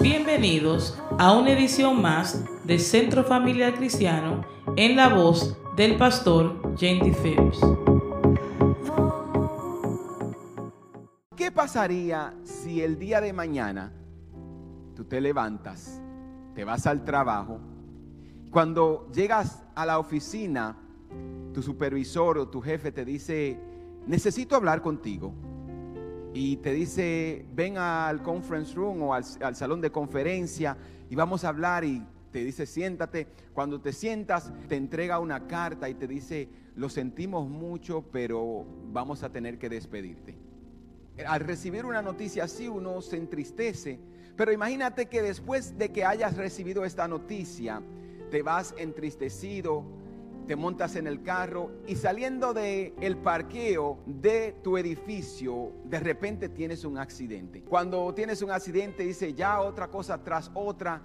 Bienvenidos a una edición más de Centro Familiar Cristiano en la voz del pastor Jenny Phillips. ¿Qué pasaría si el día de mañana tú te levantas, te vas al trabajo, cuando llegas a la oficina, tu supervisor o tu jefe te dice, necesito hablar contigo? Y te dice, ven al conference room o al, salón de conferencia y vamos a hablar y te dice, siéntate. Cuando te sientas, te entrega una carta y te dice, lo sentimos mucho, pero vamos a tener que despedirte. Al recibir una noticia así, uno se entristece. Pero imagínate que después de que hayas recibido esta noticia, te vas entristecido, te montas en el carro y saliendo del el parqueo de tu edificio, de repente tienes un accidente. Cuando tienes un accidente, dice ya otra cosa tras otra.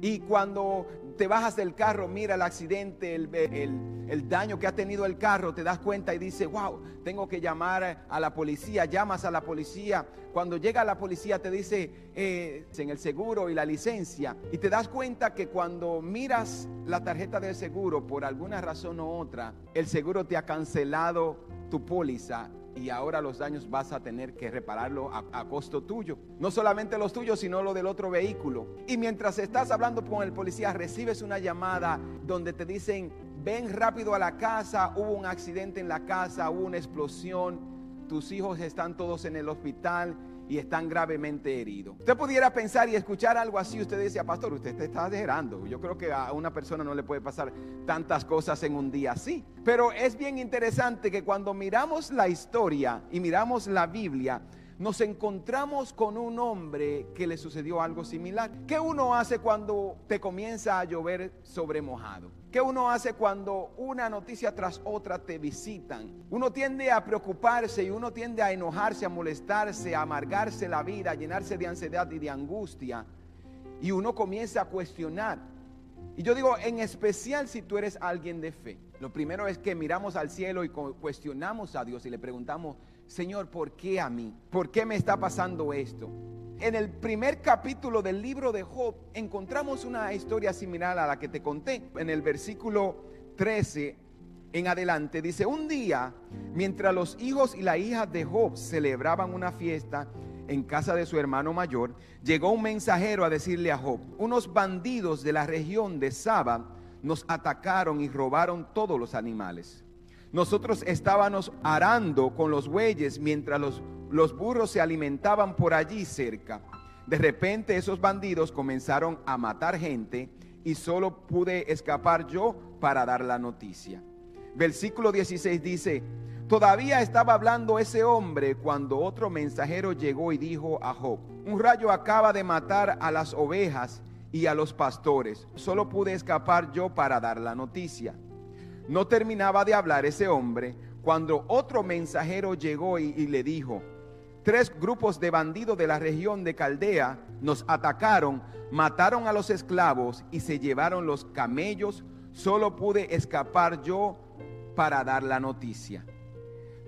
Y cuando te bajas del carro, mira el accidente, el, daño que ha tenido el carro, te das cuenta y dices, wow, tengo que llamar a la policía, llamas a la policía. Cuando llega la policía te dice eh, en el seguro y la licencia. Y te das cuenta que cuando miras la tarjeta del seguro, por alguna razón u otra, el seguro te ha cancelado tu póliza y ahora los daños vas a tener que repararlo a, costo tuyo. No solamente los tuyos, sino lo del otro vehículo. Y mientras estás hablando con el policía, recibes una llamada donde te dicen, ven rápido a la casa, hubo un accidente en la casa, hubo una explosión, tus hijos están todos en el hospital y están gravemente heridos. Usted pudiera pensar y escuchar algo así, usted decía, pastor, usted está exagerando. Yo creo que a una persona no le puede pasar tantas cosas en un día así. Pero es bien interesante que cuando miramos la historia y miramos la Biblia, nos encontramos con un hombre que le sucedió algo similar. ¿Qué uno hace cuando te comienza a llover sobre mojado? ¿Qué uno hace cuando una noticia tras otra te visitan? Uno tiende a preocuparse y uno tiende a enojarse, a molestarse, a amargarse la vida, a llenarse de ansiedad y de angustia. Y uno comienza a cuestionar. Y yo digo, en especial si tú eres alguien de fe. Lo primero es que miramos al cielo y cuestionamos a Dios y le preguntamos, Señor, ¿por qué a mí? ¿Por qué me está pasando esto? En el primer capítulo del libro de Job encontramos una historia similar a la que te conté. En el versículo 13 en adelante dice, un día, mientras los hijos y la hija de Job celebraban una fiesta en casa de su hermano mayor, llegó un mensajero a decirle a Job, unos bandidos de la región de Saba nos atacaron y robaron todos los animales. Nosotros estábamos arando con los bueyes mientras los, los burros se alimentaban por allí cerca. De repente esos bandidos comenzaron a matar gente y solo pude escapar yo para dar la noticia. Versículo 16 dice, todavía estaba hablando ese hombre cuando otro mensajero llegó y dijo a Job, un rayo acaba de matar a las ovejas y a los pastores, solo pude escapar yo para dar la noticia. No terminaba de hablar ese hombre cuando otro mensajero llegó y, le dijo, tres grupos de bandidos de la región de Caldea nos atacaron, mataron a los esclavos y se llevaron los camellos. Solo pude escapar yo para dar la noticia.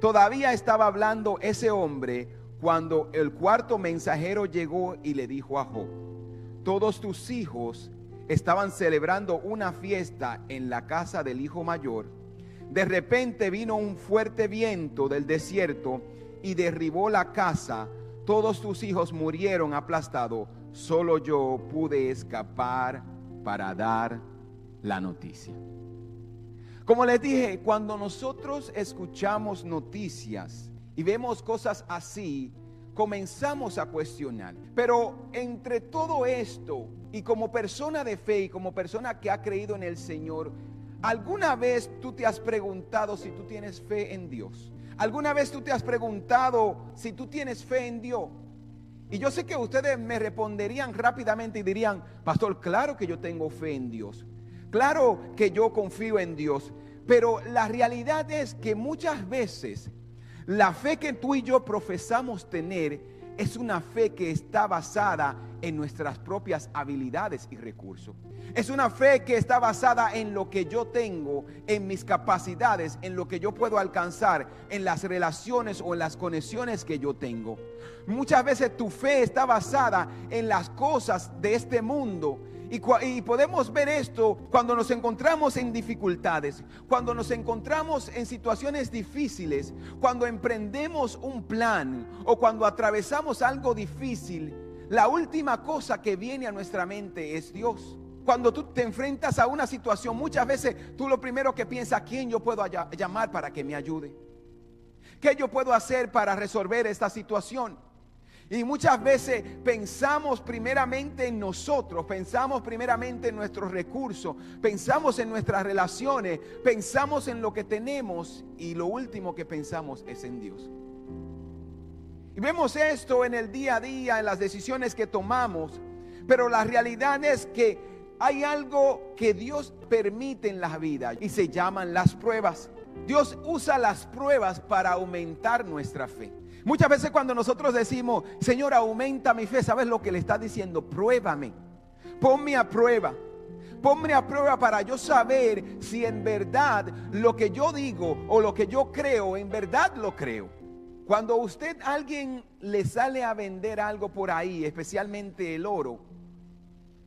Todavía estaba hablando ese hombre cuando el cuarto mensajero llegó y le dijo a Job, todos tus hijos estaban celebrando una fiesta en la casa del hijo mayor, de repente vino un fuerte viento del desierto y derribó la casa. Todos tus hijos murieron aplastados. Solo yo pude escapar para dar la noticia. Como les dije, cuando nosotros escuchamos noticias y vemos cosas así, comenzamos a cuestionar. Pero entre todo esto, y como persona de fe y como persona que ha creído en el Señor, ¿alguna vez tú te has preguntado si tú tienes fe en Dios? ¿Alguna vez tú te has preguntado si tú tienes fe en Dios? Y yo sé que ustedes me responderían rápidamente y dirían, pastor, claro que yo tengo fe en Dios. Claro que yo confío en Dios. Pero la realidad es que muchas veces la fe que tú y yo profesamos tener es una fe que está basada en nuestras propias habilidades y recursos. Es una fe que está basada en lo que yo tengo, en mis capacidades, en lo que yo puedo alcanzar, en las relaciones o en las conexiones que yo tengo. Muchas veces tu fe está basada en las cosas de este mundo y, podemos ver esto cuando nos encontramos en dificultades, cuando nos encontramos en situaciones difíciles, cuando emprendemos un plan o cuando atravesamos algo difícil. La última cosa que viene a nuestra mente es Dios. Cuando tú te enfrentas a una situación, muchas veces tú lo primero que piensas, ¿a quién yo puedo llamar para que me ayude? ¿Qué yo puedo hacer para resolver esta situación? Y muchas veces pensamos primeramente en nosotros, pensamos primeramente en nuestros recursos, pensamos en nuestras relaciones, pensamos en lo que tenemos y lo último que pensamos es en Dios. Y vemos esto en el día a día, en las decisiones que tomamos, pero la realidad es que hay algo que Dios permite en la vida y se llaman las pruebas. Dios usa las pruebas para aumentar nuestra fe. Muchas veces cuando nosotros decimos, Señor, aumenta mi fe, ¿sabes lo que le está diciendo? Pruébame, ponme a prueba. Ponme a prueba para yo saber si en verdad lo que yo digo o lo que yo creo, en verdad lo creo. Cuando usted, alguien le sale a vender algo por ahí, especialmente el oro,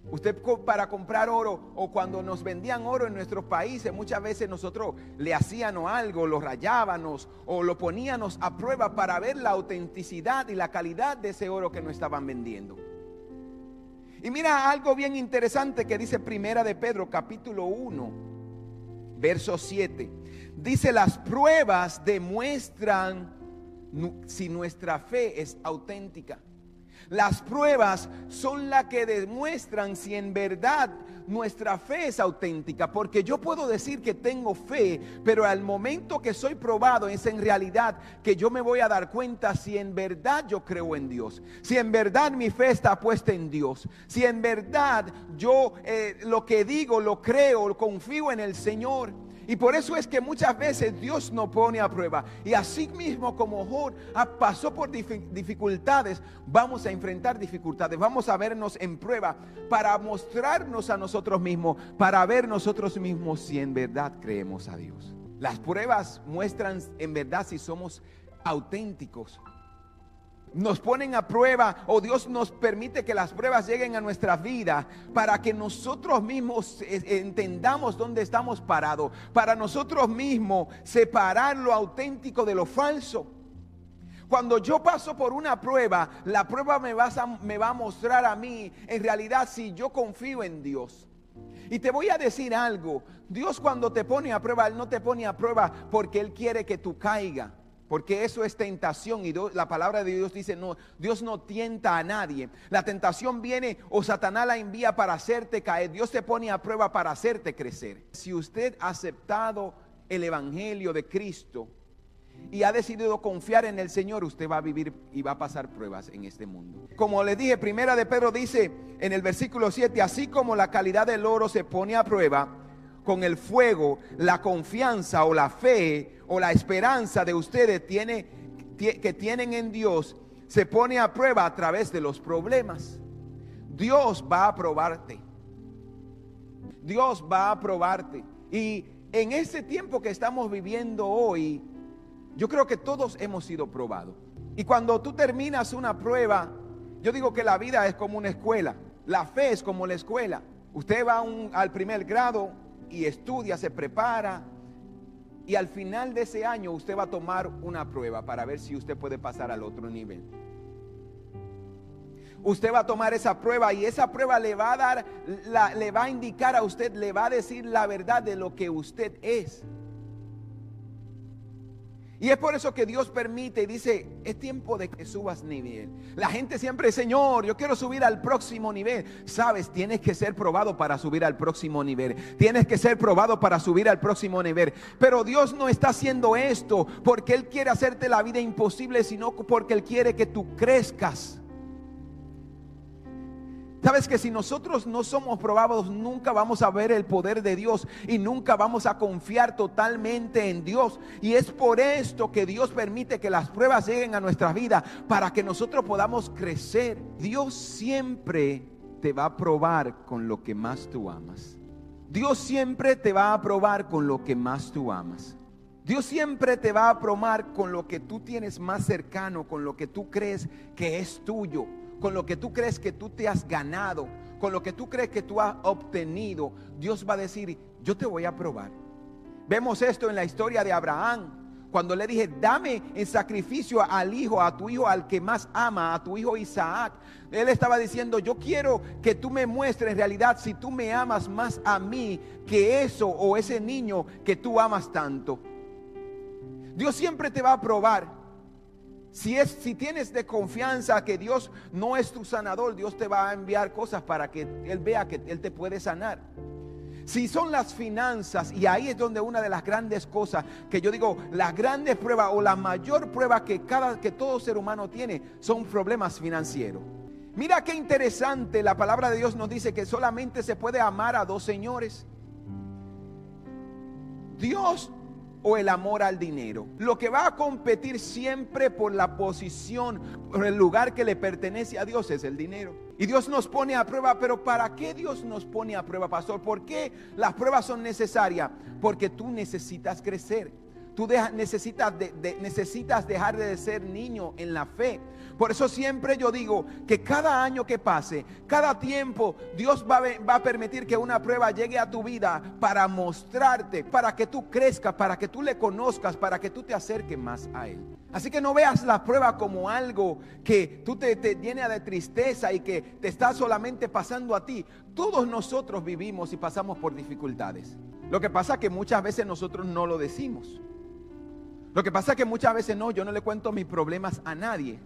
Usted para comprar oro o cuando nos vendían oro en nuestros países, muchas veces nosotros le hacíamos algo, lo rayábamos o lo poníamos a prueba para ver la autenticidad y la calidad de ese oro que nos estaban vendiendo. Y mira algo bien interesante que dice Primera de Pedro capítulo 1, verso 7. Dice, las pruebas demuestran si nuestra fe es auténtica. Las pruebas son las que demuestran si en verdad nuestra fe es auténtica, porque yo puedo decir que tengo fe, pero al momento que soy probado es en realidad que yo me voy a dar cuenta si en verdad yo creo en Dios, si en verdad mi fe está puesta en Dios, si en verdad yo eh, lo que digo lo creo, confío en el Señor. Y por eso es que muchas veces Dios nos pone a prueba. Y así mismo como Job pasó por dificultades, vamos a enfrentar dificultades, vamos a vernos en prueba para mostrarnos a nosotros mismos, para ver nosotros mismos si en verdad creemos a Dios. Las pruebas muestran en verdad si somos auténticos nos ponen a prueba o Dios nos permite que las pruebas lleguen a nuestra vida para que nosotros mismos entendamos dónde estamos parados, para nosotros mismos separar lo auténtico de lo falso. Cuando yo paso por una prueba, la prueba me va, a, me va a mostrar a mí en realidad si yo confío en Dios. Y te voy a decir algo, Dios cuando te pone a prueba, Él no te pone a prueba porque Él quiere que tú caigas. Porque eso es tentación y la palabra de Dios dice, no, Dios no tienta a nadie. La tentación viene o Satanás la envía para hacerte caer. Dios te pone a prueba para hacerte crecer. Si usted ha aceptado el Evangelio de Cristo y ha decidido confiar en el Señor, usted va a vivir y va a pasar pruebas en este mundo. Como le dije, primera de Pedro dice en el versículo 7, así como la calidad del oro se pone a prueba con el fuego, la confianza o la fe o la esperanza de ustedes tiene, que tienen en Dios se pone a prueba a través de los problemas. Dios va a probarte. Dios va a probarte. Y en ese tiempo que estamos viviendo hoy, yo creo que todos hemos sido probados. Y cuando tú terminas una prueba, yo digo que la vida es como una escuela. La fe es como la escuela. Usted va al primer grado y estudia, se prepara, y al final de ese año usted va a tomar una prueba para ver si usted puede pasar al otro nivel. Usted va a tomar esa prueba y esa prueba le va a dar, le va a indicar a usted, le va a decir la verdad de lo que usted es. Y es por eso que Dios permite y dice, es tiempo de que subas nivel. La gente siempre, Señor, yo quiero subir al próximo nivel. Sabes, tienes que ser probado para subir al próximo nivel. Tienes que ser probado para subir al próximo nivel. Pero Dios no está haciendo esto porque Él quiere hacerte la vida imposible, sino porque Él quiere que tú crezcas. Sabes que si nosotros no somos probados, nunca vamos a ver el poder de Dios y nunca vamos a confiar totalmente en Dios. Y es por esto que Dios permite que las pruebas lleguen a nuestra vida para que nosotros podamos crecer. Dios siempre te va a probar con lo que más tú amas. Dios siempre te va a probar con lo que más tú amas. Dios siempre te va a probar con lo que tú tienes más cercano, con lo que tú crees que es tuyo con lo que tú crees que tú te has ganado, con lo que tú crees que tú has obtenido, Dios va a decir, yo te voy a probar. Vemos esto en la historia de Abraham. Cuando le dije, dame en sacrificio al hijo, a tu hijo, al que más ama, a tu hijo Isaac. Él estaba diciendo, yo quiero que tú me muestres en realidad si tú me amas más a mí que eso o ese niño que tú amas tanto. Dios siempre te va a probar. Si, es, si tienes de confianza que Dios no es tu sanador, Dios te va a enviar cosas para que Él vea que Él te puede sanar. Si son las finanzas, y ahí es donde una de las grandes cosas que yo digo, las grandes pruebas o la mayor prueba que, cada, que todo ser humano tiene son problemas financieros. Mira qué interesante, la palabra de Dios nos dice que solamente se puede amar a dos señores. Dios o el amor al dinero. Lo que va a competir siempre por la posición, por el lugar que le pertenece a Dios es el dinero. Y Dios nos pone a prueba, pero ¿para qué Dios nos pone a prueba, pastor? ¿Por qué las pruebas son necesarias? Porque tú necesitas crecer. Tú necesitas, necesitas dejar de ser niño en la fe. Por eso siempre yo digo que cada año que pase, cada tiempo, Dios va, va, a permitir que una prueba llegue a tu vida para mostrarte, para que tú crezcas, para que tú le conozcas, para que tú te acerques más a Él. Así que no veas la prueba como algo que tú te, te llena de tristeza y que te está solamente pasando a ti. Todos nosotros vivimos y pasamos por dificultades. Lo que pasa es que muchas veces nosotros no lo decimos. Lo que pasa es que muchas veces no, yo no le cuento mis problemas a nadie.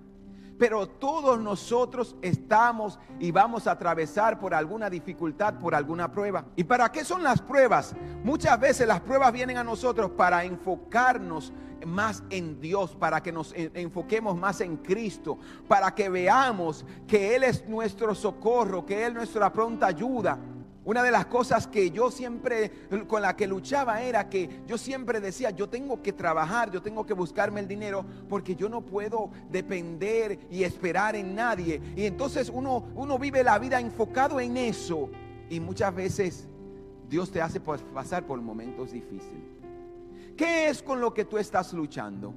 Pero todos nosotros estamos y vamos a atravesar por alguna dificultad, por alguna prueba. ¿Y para qué son las pruebas? Muchas veces las pruebas vienen a nosotros para enfocarnos más en Dios, para que nos enfoquemos más en Cristo, para que veamos que Él es nuestro socorro, que Él es nuestra pronta ayuda. Una de las cosas que yo siempre, con la que luchaba era que yo siempre decía, yo tengo que trabajar, yo tengo que buscarme el dinero, porque yo no puedo depender y esperar en nadie. Y entonces uno, uno vive la vida enfocado en eso. Y muchas veces Dios te hace pasar por momentos difíciles. ¿Qué es con lo que tú estás luchando?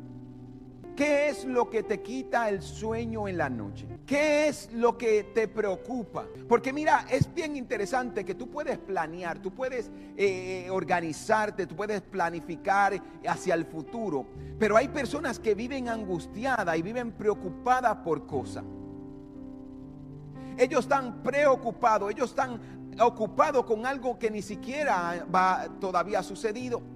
¿Qué es lo que te quita el sueño en la noche? ¿Qué es lo que te preocupa? Porque mira, es bien interesante que tú puedes planear, tú puedes eh, organizarte, tú puedes planificar hacia el futuro, pero hay personas que viven angustiadas y viven preocupadas por cosas. Ellos están preocupados, ellos están ocupados con algo que ni siquiera va, todavía ha sucedido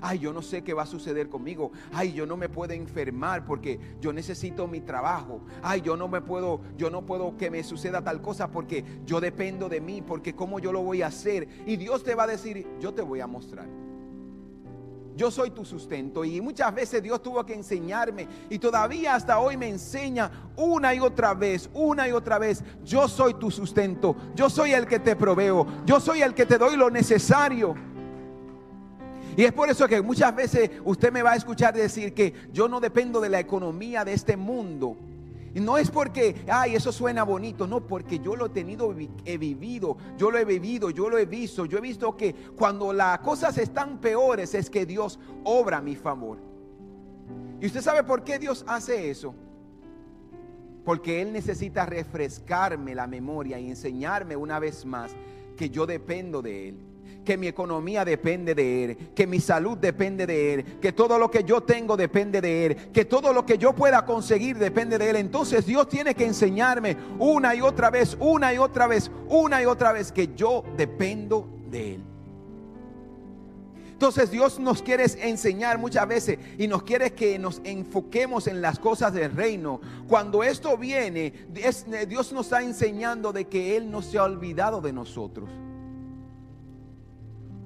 ay, yo no sé qué va a suceder conmigo, ay, yo no me puedo enfermar porque yo necesito mi trabajo, ay, yo no me puedo, yo no puedo que me suceda tal cosa porque yo dependo de mí, porque cómo yo lo voy a hacer. Y Dios te va a decir, yo te voy a mostrar. Yo soy tu sustento y muchas veces Dios tuvo que enseñarme y todavía hasta hoy me enseña una y otra vez, una y otra vez, yo soy tu sustento, yo soy el que te proveo, yo soy el que te doy lo necesario. Y es por eso que muchas veces usted me va a escuchar decir que yo no dependo de la economía de este mundo. Y no es porque, ay, eso suena bonito, no, porque yo lo he tenido, he vivido, yo lo he vivido, yo lo he visto, yo he visto que cuando las cosas están peores es que Dios obra a mi favor. ¿Y usted sabe por qué Dios hace eso? Porque Él necesita refrescarme la memoria y enseñarme una vez más que yo dependo de Él que mi economía depende de Él, que mi salud depende de Él, que todo lo que yo tengo depende de Él, que todo lo que yo pueda conseguir depende de Él. Entonces Dios tiene que enseñarme una y otra vez, una y otra vez, una y otra vez que yo dependo de Él. Entonces Dios nos quiere enseñar muchas veces y nos quiere que nos enfoquemos en las cosas del reino. Cuando esto viene, Dios nos está enseñando de que Él no se ha olvidado de nosotros.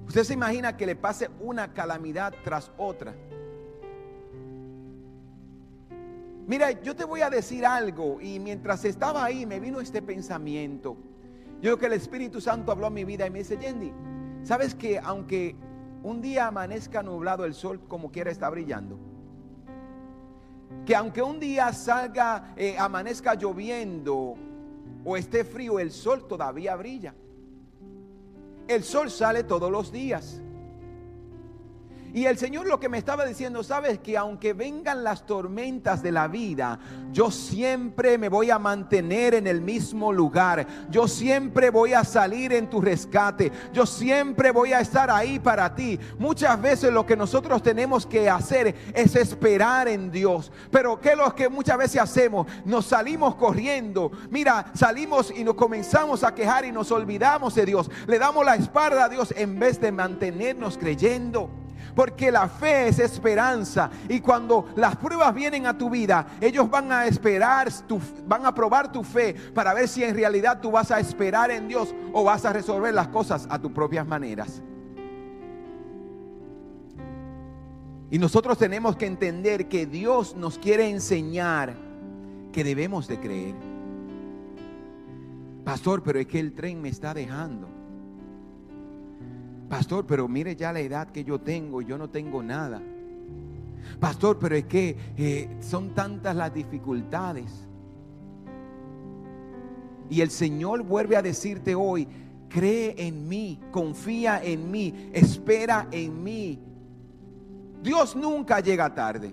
Usted se imagina que le pase una calamidad tras otra. Mira, yo te voy a decir algo y mientras estaba ahí me vino este pensamiento. Yo creo que el Espíritu Santo habló a mi vida y me dice, Yendi, ¿sabes que aunque un día amanezca nublado el sol como quiera está brillando? Que aunque un día salga, eh, amanezca lloviendo o esté frío, el sol todavía brilla. El sol sale todos los días. Y el Señor lo que me estaba diciendo, sabes que aunque vengan las tormentas de la vida, yo siempre me voy a mantener en el mismo lugar. Yo siempre voy a salir en tu rescate. Yo siempre voy a estar ahí para ti. Muchas veces lo que nosotros tenemos que hacer es esperar en Dios. Pero ¿qué es lo que muchas veces hacemos? Nos salimos corriendo. Mira, salimos y nos comenzamos a quejar y nos olvidamos de Dios. Le damos la espalda a Dios en vez de mantenernos creyendo. Porque la fe es esperanza. Y cuando las pruebas vienen a tu vida, ellos van a esperar, tu, van a probar tu fe para ver si en realidad tú vas a esperar en Dios o vas a resolver las cosas a tus propias maneras. Y nosotros tenemos que entender que Dios nos quiere enseñar que debemos de creer. Pastor, pero es que el tren me está dejando. Pastor, pero mire ya la edad que yo tengo, yo no tengo nada. Pastor, pero es que eh, son tantas las dificultades. Y el Señor vuelve a decirte hoy, cree en mí, confía en mí, espera en mí. Dios nunca llega tarde.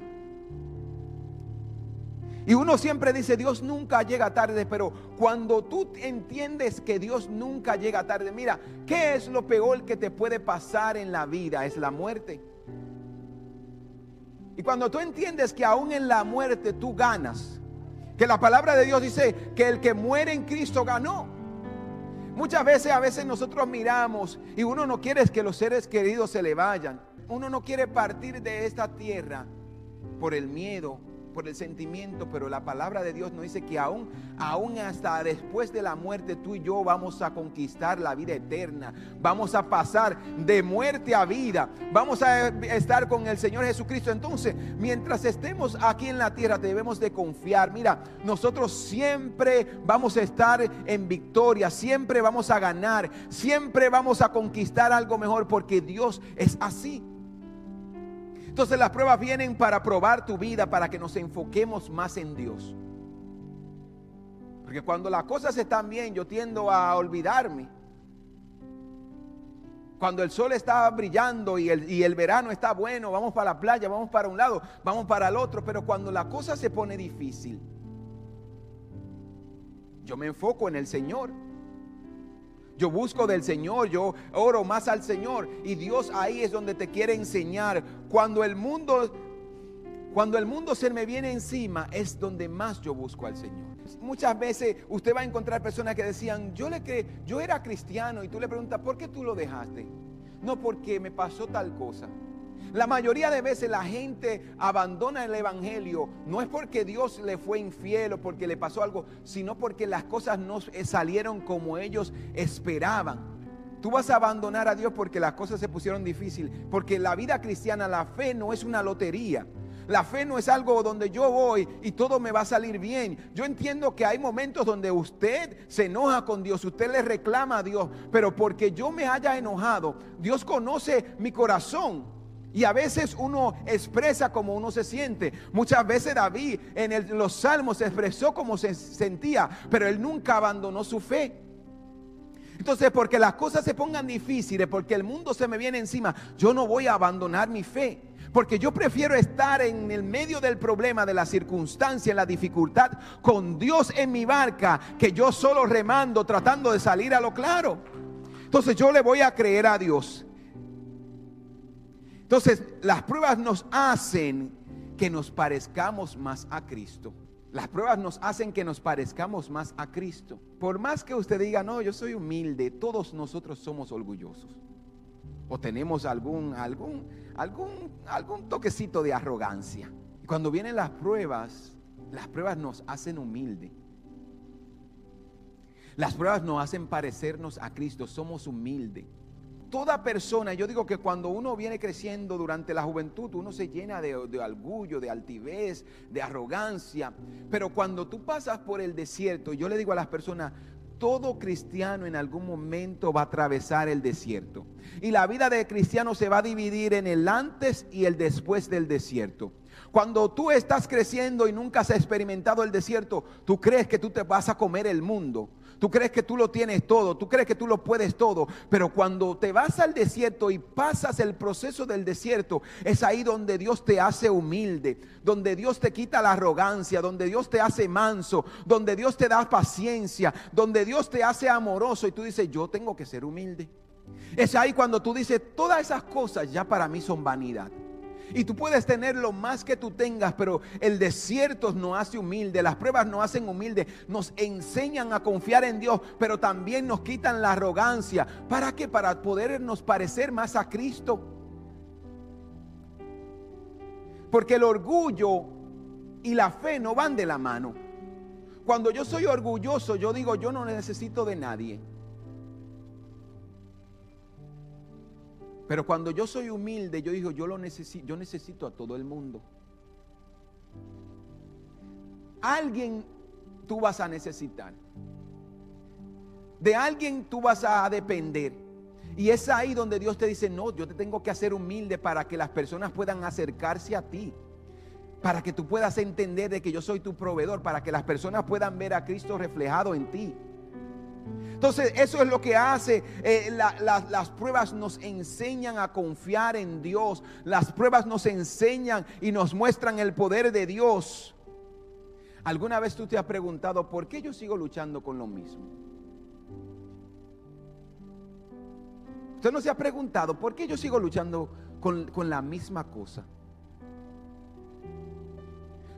Y uno siempre dice, Dios nunca llega tarde, pero cuando tú entiendes que Dios nunca llega tarde, mira, ¿qué es lo peor que te puede pasar en la vida? Es la muerte. Y cuando tú entiendes que aún en la muerte tú ganas, que la palabra de Dios dice que el que muere en Cristo ganó. Muchas veces, a veces nosotros miramos y uno no quiere que los seres queridos se le vayan. Uno no quiere partir de esta tierra por el miedo, por el sentimiento, pero la palabra de Dios nos dice que aún, aún hasta después de la muerte tú y yo vamos a conquistar la vida eterna. Vamos a pasar de muerte a vida. Vamos a estar con el Señor Jesucristo. Entonces, mientras estemos aquí en la tierra, debemos de confiar. Mira, nosotros siempre vamos a estar en victoria, siempre vamos a ganar, siempre vamos a conquistar algo mejor porque Dios es así. Entonces las pruebas vienen para probar tu vida, para que nos enfoquemos más en Dios. Porque cuando las cosas están bien, yo tiendo a olvidarme. Cuando el sol está brillando y el, y el, verano está bueno, vamos para la playa, vamos para un lado, vamos para el otro. Pero cuando la cosa se pone difícil, yo me enfoco en el Señor. Yo busco del Señor, yo oro más al Señor. Y Dios ahí es donde te quiere enseñar. Cuando el mundo, cuando el mundo se me viene encima, es donde más yo busco al Señor. Muchas veces usted va a encontrar personas que decían, yo, le que, yo era cristiano y tú le preguntas, ¿por qué tú lo dejaste? No porque me pasó tal cosa. La mayoría de veces la gente abandona el Evangelio, no es porque Dios le fue infiel o porque le pasó algo, sino porque las cosas no salieron como ellos esperaban. Tú vas a abandonar a Dios porque las cosas se pusieron difíciles, porque la vida cristiana, la fe no es una lotería. La fe no es algo donde yo voy y todo me va a salir bien. Yo entiendo que hay momentos donde usted se enoja con Dios, usted le reclama a Dios, pero porque yo me haya enojado, Dios conoce mi corazón. Y a veces uno expresa como uno se siente. Muchas veces David en los salmos expresó como se sentía, pero él nunca abandonó su fe. Entonces, porque las cosas se pongan difíciles, porque el mundo se me viene encima, yo no voy a abandonar mi fe. Porque yo prefiero estar en el medio del problema, de la circunstancia, en la dificultad, con Dios en mi barca, que yo solo remando, tratando de salir a lo claro. Entonces yo le voy a creer a Dios. Entonces, las pruebas nos hacen que nos parezcamos más a Cristo. Las pruebas nos hacen que nos parezcamos más a Cristo. Por más que usted diga, no, yo soy humilde, todos nosotros somos orgullosos. O tenemos algún, algún, algún, algún toquecito de arrogancia. Cuando vienen las pruebas, las pruebas nos hacen humilde. Las pruebas nos hacen parecernos a Cristo, somos humildes. Toda persona, yo digo que cuando uno viene creciendo durante la juventud, uno se llena de, orgullo, de altivez, de arrogancia. Pero cuando tú pasas por el desierto, yo le digo a las personas, todo cristiano en algún momento va a atravesar el desierto. Y la vida de cristiano se va a dividir en el antes y el después del desierto. Cuando tú estás creciendo y nunca has experimentado el desierto, tú crees que tú te vas a comer el mundo. Tú crees que tú lo tienes todo, tú crees que tú lo puedes todo, pero cuando te vas al desierto y pasas el proceso del desierto, es ahí donde Dios te hace humilde, donde Dios te quita la arrogancia, donde Dios te hace manso, donde Dios te da paciencia, donde Dios te hace amoroso y tú dices, yo tengo que ser humilde. Es ahí cuando tú dices, todas esas cosas ya para mí son vanidad. Y tú puedes tener lo más que tú tengas, pero el desierto nos hace humilde, las pruebas nos hacen humilde, nos enseñan a confiar en Dios, pero también nos quitan la arrogancia. ¿Para qué? Para podernos parecer más a Cristo. Porque el orgullo y la fe no van de la mano. Cuando yo soy orgulloso, yo digo, yo no necesito de nadie. Pero cuando yo soy humilde, yo digo, yo lo necesito, yo necesito a todo el mundo. Alguien tú vas a necesitar. De alguien tú vas a depender. Y es ahí donde Dios te dice, no, yo te tengo que hacer humilde para que las personas puedan acercarse a ti. Para que tú puedas entender de que yo soy tu proveedor, para que las personas puedan ver a Cristo reflejado en ti. Entonces, eso es lo que hace. Eh, las pruebas nos enseñan a confiar en Dios. Las pruebas nos enseñan y nos muestran el poder de Dios. ¿Alguna vez tú te has preguntado por qué yo sigo luchando con lo mismo? Usted no se ha preguntado por qué yo sigo luchando con, con la misma cosa.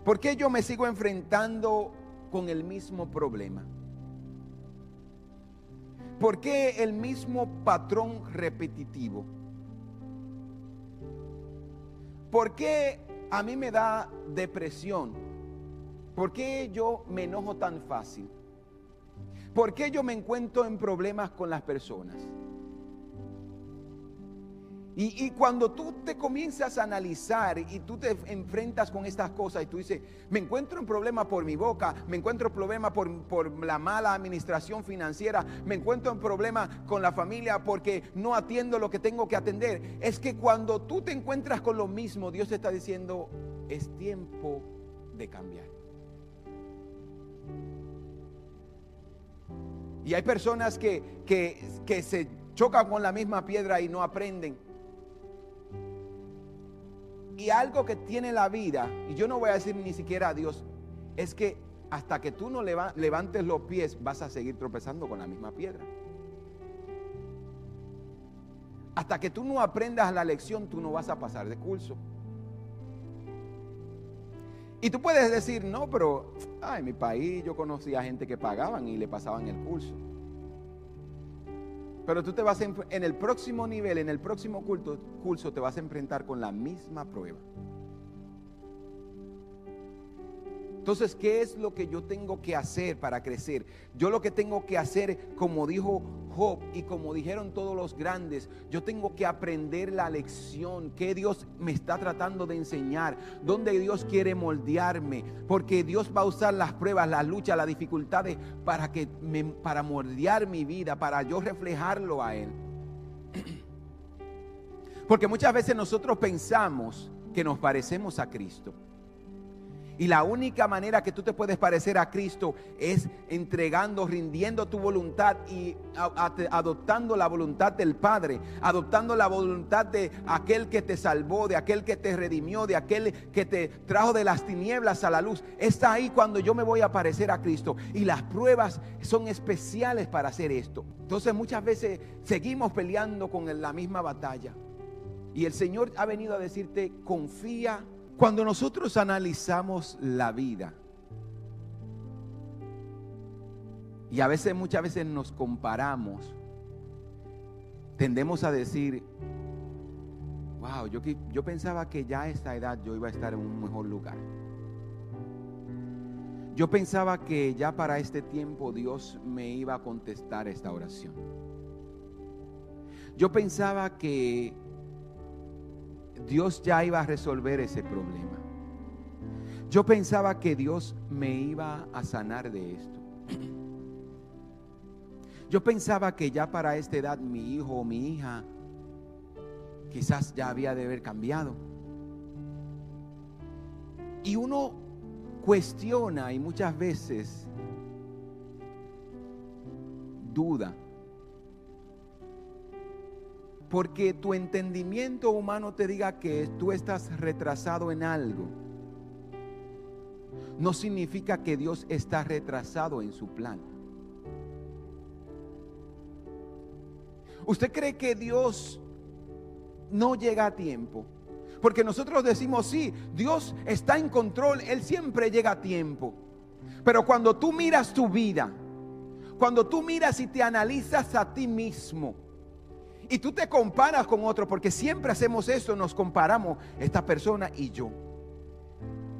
¿Por qué yo me sigo enfrentando con el mismo problema? ¿Por qué el mismo patrón repetitivo? ¿Por qué a mí me da depresión? ¿Por qué yo me enojo tan fácil? ¿Por qué yo me encuentro en problemas con las personas? Y, cuando tú te comienzas a analizar y tú te enfrentas con estas cosas y tú dices, me encuentro en problema por mi boca, me encuentro en problema por, por la mala administración financiera, me encuentro en problema con la familia porque no atiendo lo que tengo que atender. Es que cuando tú te encuentras con lo mismo, Dios te está diciendo, es tiempo de cambiar. Y hay personas que, que, que se chocan con la misma piedra y no aprenden. Y algo que tiene la vida, y yo no voy a decir ni siquiera a Dios, es que hasta que tú no levantes los pies vas a seguir tropezando con la misma piedra. Hasta que tú no aprendas la lección, tú no vas a pasar de curso. Y tú puedes decir, no, pero en mi país yo conocía gente que pagaban y le pasaban el curso. Pero tú te vas en, el próximo nivel, en el próximo culto, curso, te vas a enfrentar con la misma prueba. Entonces, ¿qué es lo que yo tengo que hacer para crecer? Yo lo que tengo que hacer, como dijo Job y como dijeron todos los grandes, yo tengo que aprender la lección que Dios me está tratando de enseñar, donde Dios quiere moldearme, porque Dios va a usar las pruebas, las luchas, las dificultades para que para moldear mi vida, para yo reflejarlo a él. Porque muchas veces nosotros pensamos que nos parecemos a Cristo. Y la única manera que tú te puedes parecer a Cristo es entregando, rindiendo tu voluntad y adoptando la voluntad del Padre, adoptando la voluntad de aquel que te salvó, de aquel que te redimió, de aquel que te trajo de las tinieblas a la luz. Está ahí cuando yo me voy a parecer a Cristo. Y las pruebas son especiales para hacer esto. Entonces muchas veces seguimos peleando con la misma batalla. Y el Señor ha venido a decirte, confía cuando nosotros analizamos la vida, y a veces, muchas veces nos comparamos, tendemos a decir, wow, yo, yo pensaba que ya a esta edad yo iba a estar en un mejor lugar. Yo pensaba que ya para este tiempo Dios me iba a contestar esta oración. Yo pensaba que Dios ya iba a resolver ese problema. Yo pensaba que Dios me iba a sanar de esto. Yo pensaba que ya para esta edad mi hijo o mi hija quizás ya había de haber cambiado. Y uno cuestiona y muchas veces duda. Porque tu entendimiento humano te diga que tú estás retrasado en algo, no significa que Dios está retrasado en su plan. ¿Usted cree que Dios no llega a tiempo? Porque nosotros decimos, sí, Dios está en control, Él siempre llega a tiempo. Pero cuando tú miras tu vida, cuando tú miras y te analizas a ti mismo, y tú te comparas con otro, porque siempre hacemos eso, nos comparamos, esta persona y yo.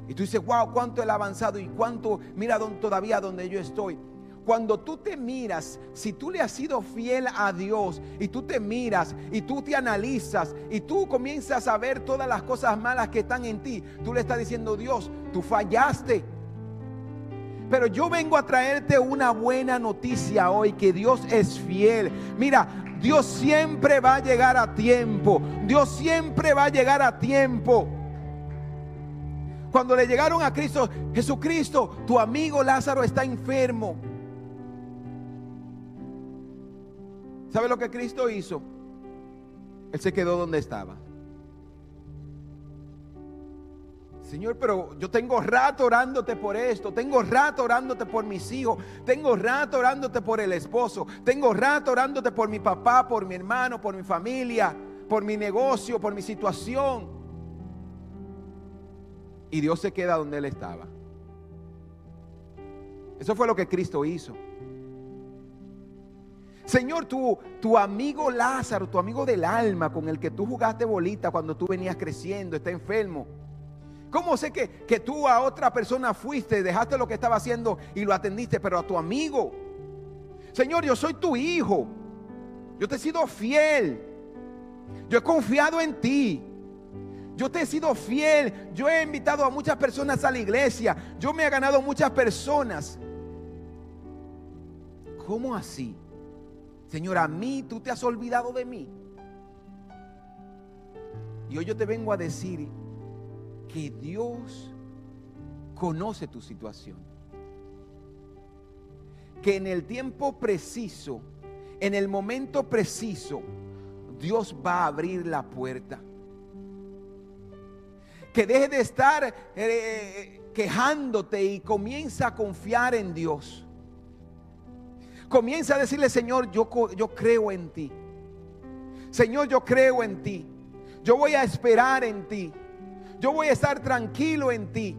Y tú dices, wow, cuánto he avanzado y cuánto, mira todavía donde yo estoy. Cuando tú te miras, si tú le has sido fiel a Dios y tú te miras y tú te analizas y tú comienzas a ver todas las cosas malas que están en ti, tú le estás diciendo, Dios, tú fallaste. Pero yo vengo a traerte una buena noticia hoy, que Dios es fiel. Mira, Dios siempre va a llegar a tiempo. Dios siempre va a llegar a tiempo. Cuando le llegaron a Cristo, Jesucristo, tu amigo Lázaro está enfermo. ¿Sabe lo que Cristo hizo? Él se quedó donde estaba. Señor, pero yo tengo rato orándote por esto, tengo rato orándote por mis hijos, tengo rato orándote por el esposo, tengo rato orándote por mi papá, por mi hermano, por mi familia, por mi negocio, por mi situación. Y Dios se queda donde Él estaba. Eso fue lo que Cristo hizo. Señor, tu, tu amigo Lázaro, tu amigo del alma con el que tú jugaste bolita cuando tú venías creciendo, está enfermo. ¿Cómo sé que, que tú a otra persona fuiste, dejaste lo que estaba haciendo y lo atendiste, pero a tu amigo? Señor, yo soy tu hijo. Yo te he sido fiel. Yo he confiado en ti. Yo te he sido fiel. Yo he invitado a muchas personas a la iglesia. Yo me he ganado muchas personas. ¿Cómo así? Señor, a mí tú te has olvidado de mí. Y hoy yo te vengo a decir que Dios conoce tu situación. Que en el tiempo preciso, en el momento preciso, Dios va a abrir la puerta. Que deje de estar eh, quejándote y comienza a confiar en Dios. Comienza a decirle, Señor, yo, yo creo en ti. Señor, yo creo en ti. Yo voy a esperar en ti. Yo voy a estar tranquilo en ti.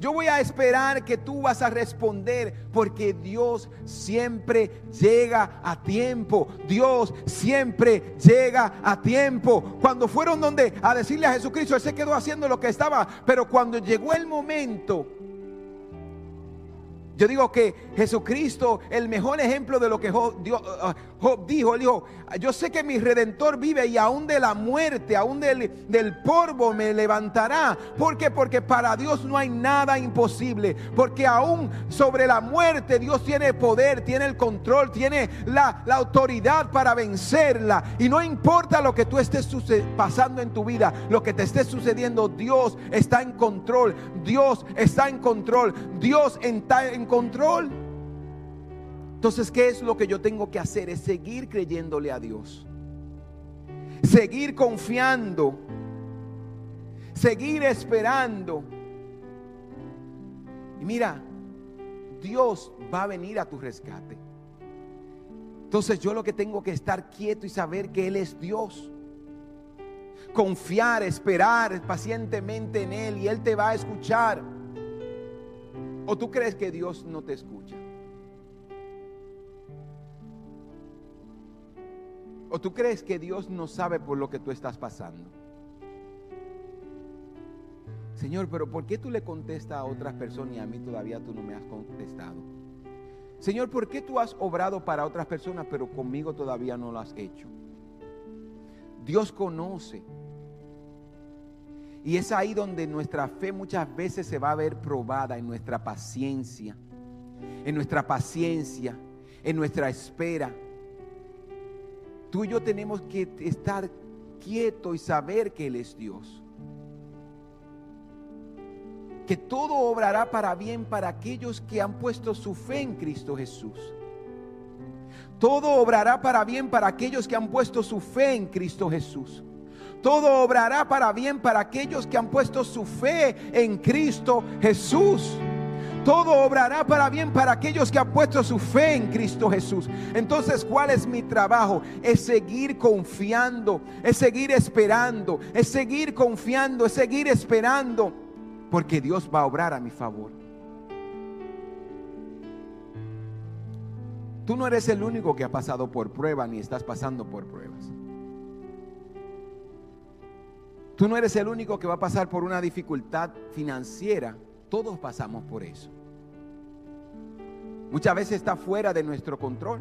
Yo voy a esperar que tú vas a responder porque Dios siempre llega a tiempo. Dios siempre llega a tiempo. Cuando fueron donde a decirle a Jesucristo, Él se quedó haciendo lo que estaba. Pero cuando llegó el momento yo digo que Jesucristo, el mejor ejemplo de lo que Job, dijo, dijo, yo sé que mi redentor vive y aún de la muerte, aún del, del polvo me levantará. ¿Por qué? Porque para Dios no hay nada imposible. Porque aún sobre la muerte Dios tiene poder, tiene el control, tiene la, la autoridad para vencerla. Y no importa lo que tú estés pasando en tu vida, lo que te esté sucediendo, Dios está en control. Dios está en control. Dios está en control. Entonces, ¿qué es lo que yo tengo que hacer? Es seguir creyéndole a Dios. Seguir confiando. Seguir esperando. Y mira, Dios va a venir a tu rescate. Entonces yo lo que tengo que estar quieto y saber que Él es Dios. Confiar, esperar pacientemente en Él y Él te va a escuchar. ¿O tú crees que Dios no te escucha? ¿O tú crees que Dios no sabe por lo que tú estás pasando? Señor, pero ¿por qué tú le contestas a otras personas y a mí todavía tú no me has contestado? Señor, ¿por qué tú has obrado para otras personas, pero conmigo todavía no lo has hecho? Dios conoce. Y es ahí donde nuestra fe muchas veces se va a ver probada en nuestra paciencia, en nuestra paciencia, en nuestra espera. Tú y yo tenemos que estar quietos y saber que Él es Dios. Que todo obrará para bien para aquellos que han puesto su fe en Cristo Jesús. Todo obrará para bien para aquellos que han puesto su fe en Cristo Jesús. Todo obrará para bien para aquellos que han puesto su fe en Cristo Jesús. Todo obrará para bien para aquellos que han puesto su fe en Cristo Jesús. Entonces, ¿cuál es mi trabajo? Es seguir confiando, es seguir esperando, es seguir confiando, es seguir esperando, porque Dios va a obrar a mi favor. Tú no eres el único que ha pasado por prueba ni estás pasando por pruebas. Tú no eres el único que va a pasar por una dificultad financiera. Todos pasamos por eso. Muchas veces está fuera de nuestro control.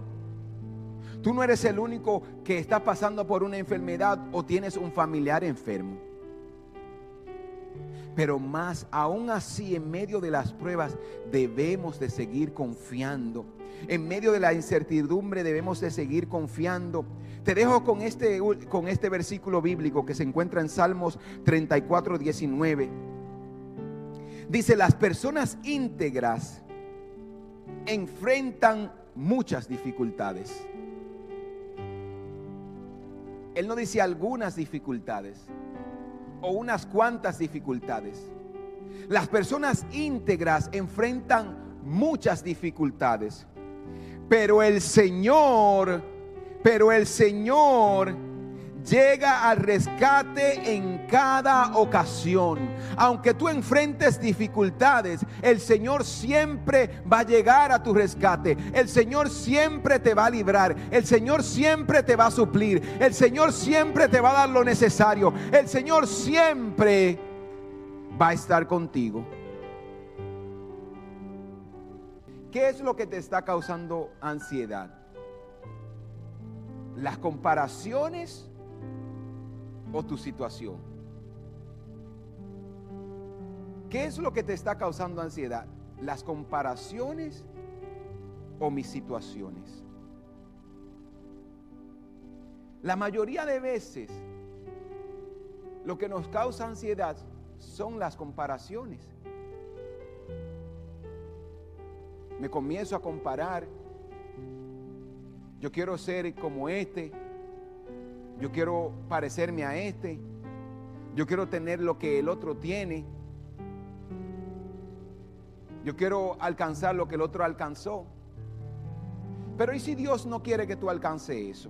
Tú no eres el único que está pasando por una enfermedad o tienes un familiar enfermo. Pero más aún así, en medio de las pruebas, debemos de seguir confiando. En medio de la incertidumbre debemos de seguir confiando. Te dejo con este, con este versículo bíblico que se encuentra en Salmos 34, 19. Dice, las personas íntegras enfrentan muchas dificultades. Él no dice algunas dificultades o unas cuantas dificultades. Las personas íntegras enfrentan muchas dificultades. Pero el Señor, pero el Señor llega al rescate en cada ocasión. Aunque tú enfrentes dificultades, el Señor siempre va a llegar a tu rescate. El Señor siempre te va a librar. El Señor siempre te va a suplir. El Señor siempre te va a dar lo necesario. El Señor siempre va a estar contigo. ¿Qué es lo que te está causando ansiedad? Las comparaciones o tu situación? ¿Qué es lo que te está causando ansiedad? ¿Las comparaciones o mis situaciones? La mayoría de veces lo que nos causa ansiedad son las comparaciones. Me comienzo a comparar. Yo quiero ser como este, yo quiero parecerme a este. Yo quiero tener lo que el otro tiene. Yo quiero alcanzar lo que el otro alcanzó. Pero ¿y si Dios no quiere que tú alcances eso?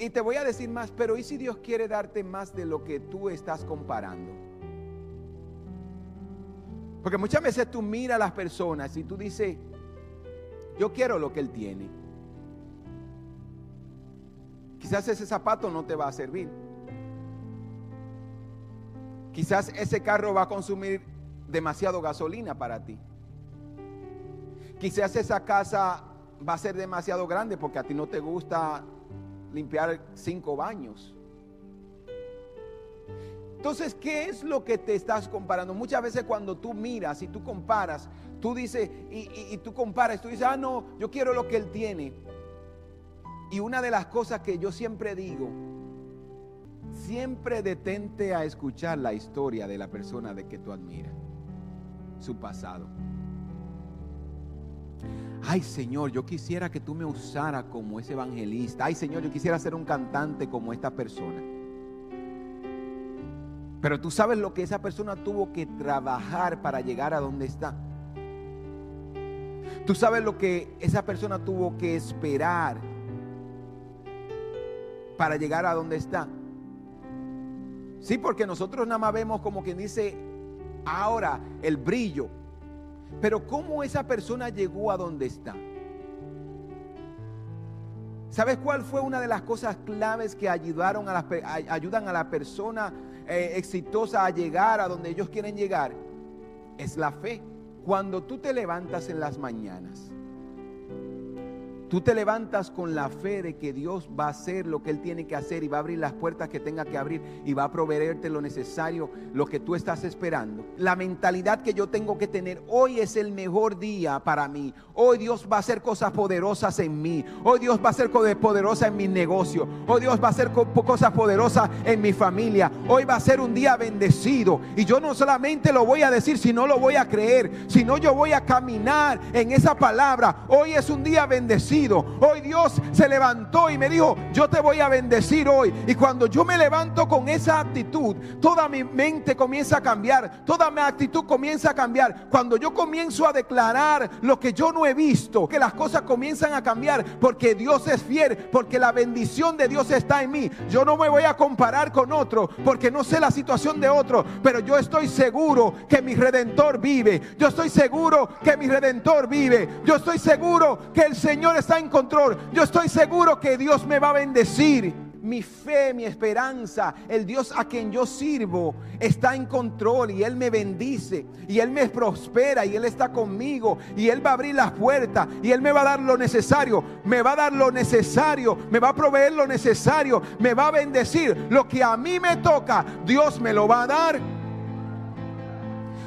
Y te voy a decir más, pero ¿y si Dios quiere darte más de lo que tú estás comparando? Porque muchas veces tú miras a las personas y tú dices, yo quiero lo que Él tiene. Quizás ese zapato no te va a servir. Quizás ese carro va a consumir demasiado gasolina para ti. Quizás esa casa va a ser demasiado grande porque a ti no te gusta limpiar cinco baños. Entonces, ¿qué es lo que te estás comparando? Muchas veces cuando tú miras y tú comparas, tú dices, y, tú comparas, tú dices, ah, no, yo quiero lo que él tiene. Y una de las cosas que yo siempre digo, siempre detente a escuchar la historia de la persona de que tú admiras, su pasado. Ay Señor, yo quisiera que tú me usara como ese evangelista. Ay Señor, yo quisiera ser un cantante como esta persona. Pero tú sabes lo que esa persona tuvo que trabajar para llegar a donde está. Tú sabes lo que esa persona tuvo que esperar para llegar a donde está. Sí, porque nosotros nada más vemos como quien dice ahora el brillo. Pero ¿cómo esa persona llegó a donde está? ¿Sabes cuál fue una de las cosas claves que ayudaron a la, ayudan a la persona eh, exitosa a llegar a donde ellos quieren llegar? Es la fe. Cuando tú te levantas en las mañanas, Tú te levantas con la fe de que Dios va a hacer lo que Él tiene que hacer y va a abrir las puertas que tenga que abrir y va a proveerte lo necesario, lo que tú estás esperando. La mentalidad que yo tengo que tener, hoy es el mejor día para mí. Hoy Dios va a hacer cosas poderosas en mí. Hoy Dios va a hacer cosas poderosas en mi negocio. Hoy Dios va a hacer cosas poderosas en mi familia. Hoy va a ser un día bendecido. Y yo no solamente lo voy a decir, sino lo voy a creer, sino yo voy a caminar en esa palabra. Hoy es un día bendecido. Hoy Dios se levantó y me dijo, yo te voy a bendecir hoy. Y cuando yo me levanto con esa actitud, toda mi mente comienza a cambiar, toda mi actitud comienza a cambiar. Cuando yo comienzo a declarar lo que yo no he visto, que las cosas comienzan a cambiar porque Dios es fiel, porque la bendición de Dios está en mí. Yo no me voy a comparar con otro porque no sé la situación de otro, pero yo estoy seguro que mi redentor vive. Yo estoy seguro que mi redentor vive. Yo estoy seguro que el Señor es está en control. Yo estoy seguro que Dios me va a bendecir. Mi fe, mi esperanza, el Dios a quien yo sirvo está en control y Él me bendice y Él me prospera y Él está conmigo y Él va a abrir las puertas y Él me va a dar lo necesario, me va a dar lo necesario, me va a proveer lo necesario, me va a bendecir. Lo que a mí me toca, Dios me lo va a dar.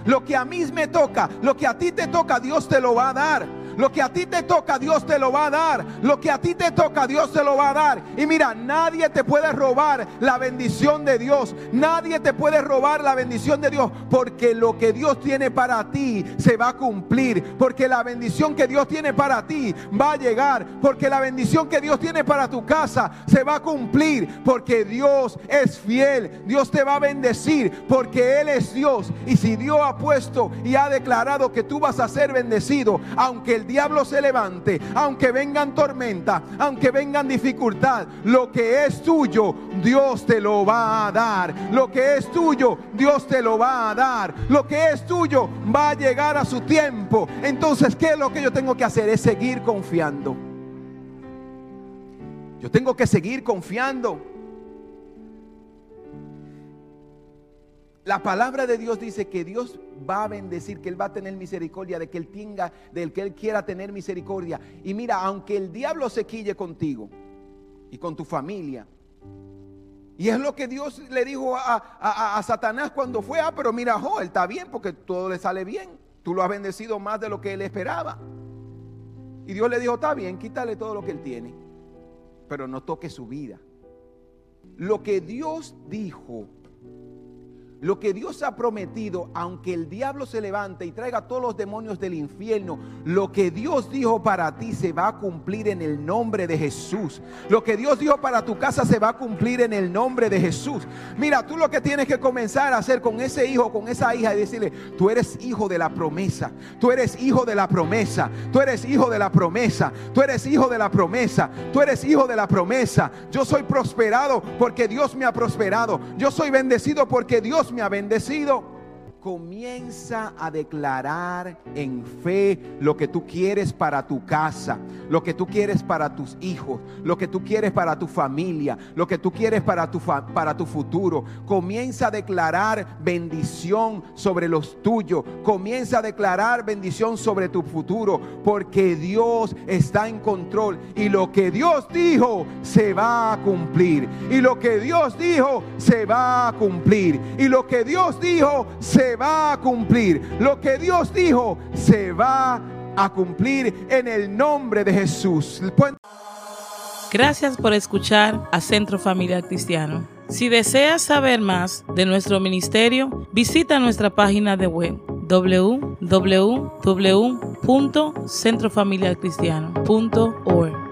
Lo que a mí me toca, lo que a ti te toca, Dios te lo va a dar. Lo que a ti te toca, Dios te lo va a dar. Lo que a ti te toca, Dios te lo va a dar. Y mira, nadie te puede robar la bendición de Dios. Nadie te puede robar la bendición de Dios. Porque lo que Dios tiene para ti se va a cumplir. Porque la bendición que Dios tiene para ti va a llegar. Porque la bendición que Dios tiene para tu casa se va a cumplir. Porque Dios es fiel. Dios te va a bendecir. Porque Él es Dios. Y si Dios ha puesto y ha declarado que tú vas a ser bendecido, aunque el diablo se levante, aunque vengan tormenta, aunque vengan dificultad, lo que es tuyo, Dios te lo va a dar. Lo que es tuyo, Dios te lo va a dar. Lo que es tuyo va a llegar a su tiempo. Entonces, ¿qué es lo que yo tengo que hacer? Es seguir confiando. Yo tengo que seguir confiando. La palabra de Dios dice que Dios va a bendecir, que Él va a tener misericordia, de que Él tenga, del que Él quiera tener misericordia. Y mira, aunque el diablo se quille contigo y con tu familia, y es lo que Dios le dijo a, Satanás cuando fue, ah, pero mira, Él está bien porque todo le sale bien. Tú lo has bendecido más de lo que él esperaba. Y Dios le dijo, está bien, quítale todo lo que él tiene, pero no toque su vida. Lo que Dios dijo lo que Dios ha prometido, aunque el diablo se levante y traiga todos los demonios del infierno, lo que Dios dijo para ti se va a cumplir en el nombre de Jesús. Lo que Dios dijo para tu casa se va a cumplir en el nombre de Jesús. Mira, tú lo que tienes que comenzar a hacer con ese hijo, con esa hija, y decirle, tú eres hijo de la promesa, tú eres hijo de la promesa, tú eres hijo de la promesa, tú eres hijo de la promesa, tú eres hijo de la promesa. Yo soy prosperado porque Dios me ha prosperado. Yo soy bendecido porque Dios me ha bendecido comienza a declarar en fe lo que tú quieres para tu casa, lo que tú quieres para tus hijos, lo que tú quieres para tu familia, lo que tú quieres para tu, para tu futuro. Comienza a declarar bendición sobre los tuyos. Comienza a declarar bendición sobre tu futuro, porque Dios está en control y lo que Dios dijo se va a cumplir. Y lo que Dios dijo se va a cumplir. Y lo que Dios dijo va a cumplir. Lo que Dios dijo se va a cumplir en el nombre de Jesús. Gracias por escuchar a Centro Familiar Cristiano. Si deseas saber más de nuestro ministerio, visita nuestra página de web www.centrofamiliarcristiano.org.